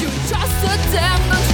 You just a damn